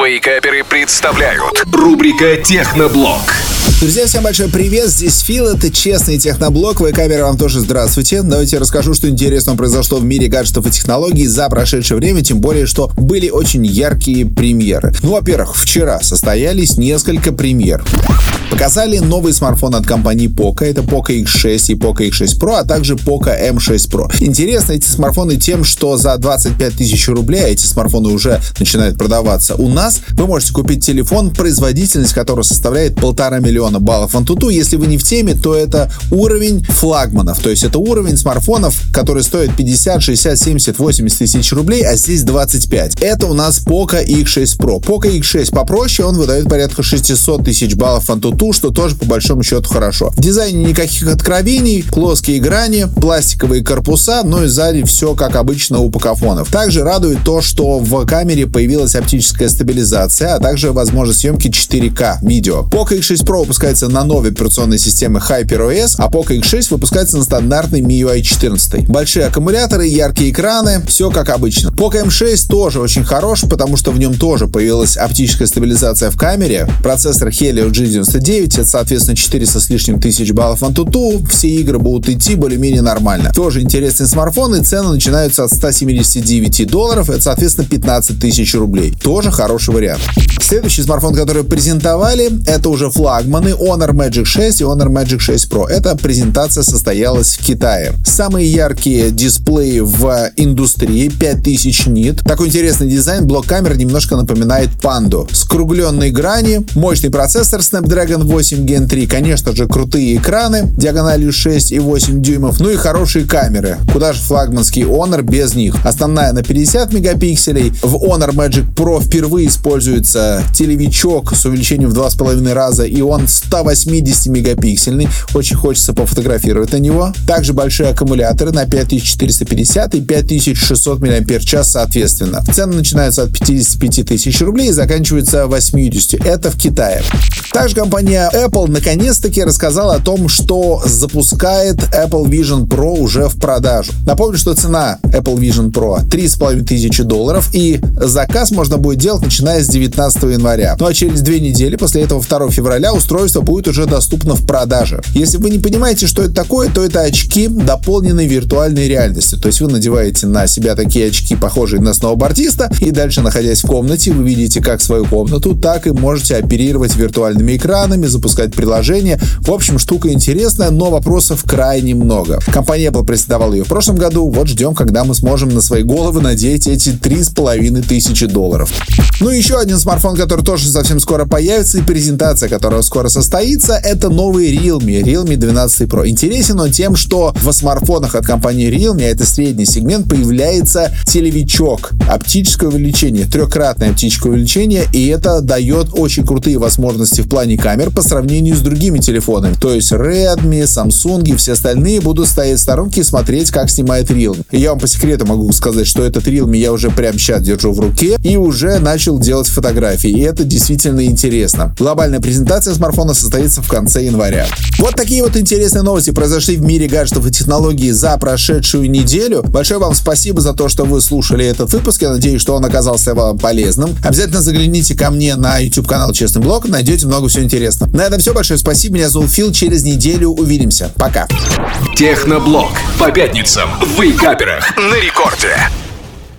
Вейкаперы представляют рубрика «Техноблог». Друзья, всем большой привет, здесь Фил, это честный техноблог, камера вам тоже здравствуйте. Давайте расскажу, что интересного произошло в мире гаджетов и технологий за прошедшее время, тем более, что были очень яркие премьеры. Ну, во-первых, вчера состоялись несколько премьер. Показали новый смартфон от компании Poco, это Poco X6 и Poco X6 Pro, а также Poco M6 Pro. Интересны эти смартфоны тем, что за 25 тысяч рублей, а эти смартфоны уже начинают продаваться у нас, вы можете купить телефон, производительность которого составляет полтора миллиона миллиона баллов Antutu. Если вы не в теме, то это уровень флагманов. То есть это уровень смартфонов, которые стоят 50, 60, 70, 80 тысяч рублей, а здесь 25. Это у нас Poco X6 Pro. Poco X6 попроще, он выдает порядка 600 тысяч баллов Antutu, что тоже по большому счету хорошо. В дизайне никаких откровений, плоские грани, пластиковые корпуса, но и сзади все как обычно у покафонов. Также радует то, что в камере появилась оптическая стабилизация, а также возможность съемки 4К видео. Poco X6 Pro выпускается на новой операционной системе HyperOS, а Poco X6 выпускается на стандартной MIUI 14. Большие аккумуляторы, яркие экраны, все как обычно. Poco M6 тоже очень хорош, потому что в нем тоже появилась оптическая стабилизация в камере, процессор Helio G99, это, соответственно, 400 с лишним тысяч баллов Antutu, все игры будут идти более-менее нормально. Тоже интересный смартфон, и цены начинаются от 179 долларов, это, соответственно, 15 тысяч рублей. Тоже хороший вариант. Следующий смартфон, который презентовали, это уже флагман стороны Honor Magic 6 и Honor Magic 6 Pro. Эта презентация состоялась в Китае. Самые яркие дисплеи в индустрии 5000 нит. Такой интересный дизайн, блок камер немножко напоминает панду. Скругленные грани, мощный процессор Snapdragon 8 Gen 3, конечно же крутые экраны диагональю 6 и 8 дюймов, ну и хорошие камеры. Куда же флагманский Honor без них? Основная на 50 мегапикселей. В Honor Magic Pro впервые используется телевичок с увеличением в 2,5 раза, и он 180 мегапиксельный. Очень хочется пофотографировать на него. Также большие аккумуляторы на 5450 и 5600 мАч соответственно. Цены начинаются от 55 тысяч рублей и заканчиваются 80. Это в Китае. Также компания Apple наконец-таки рассказала о том, что запускает Apple Vision Pro уже в продажу. Напомню, что цена Apple Vision Pro 3,5 тысячи долларов и заказ можно будет делать начиная с 19 января. Ну а через две недели после этого 2 февраля устроить устройство будет уже доступно в продаже. Если вы не понимаете, что это такое, то это очки дополненной виртуальной реальности. То есть вы надеваете на себя такие очки, похожие на сноубордиста, и дальше, находясь в комнате, вы видите как свою комнату, так и можете оперировать виртуальными экранами, запускать приложения. В общем, штука интересная, но вопросов крайне много. Компания Apple презентовала ее в прошлом году. Вот ждем, когда мы сможем на свои головы надеть эти три с половиной тысячи долларов. Ну и еще один смартфон, который тоже совсем скоро появится, и презентация которого скоро состоится, это новый Realme, Realme 12 Pro. Интересен он тем, что в смартфонах от компании Realme, а это средний сегмент, появляется телевичок, оптическое увеличение, трехкратное оптическое увеличение, и это дает очень крутые возможности в плане камер по сравнению с другими телефонами. То есть Redmi, Samsung и все остальные будут стоять в сторонке и смотреть, как снимает Realme. И я вам по секрету могу сказать, что этот Realme я уже прямо сейчас держу в руке и уже начал делать фотографии. И это действительно интересно. Глобальная презентация смартфона смартфона состоится в конце января. Вот такие вот интересные новости произошли в мире гаджетов и технологий за прошедшую неделю. Большое вам спасибо за то, что вы слушали этот выпуск. Я надеюсь, что он оказался вам полезным. Обязательно загляните ко мне на YouTube канал Честный блог, найдете много всего интересного. На этом все. Большое спасибо. Меня зовут Фил. Через неделю увидимся. Пока. Техноблог. По пятницам в Вейкаперах на рекорде.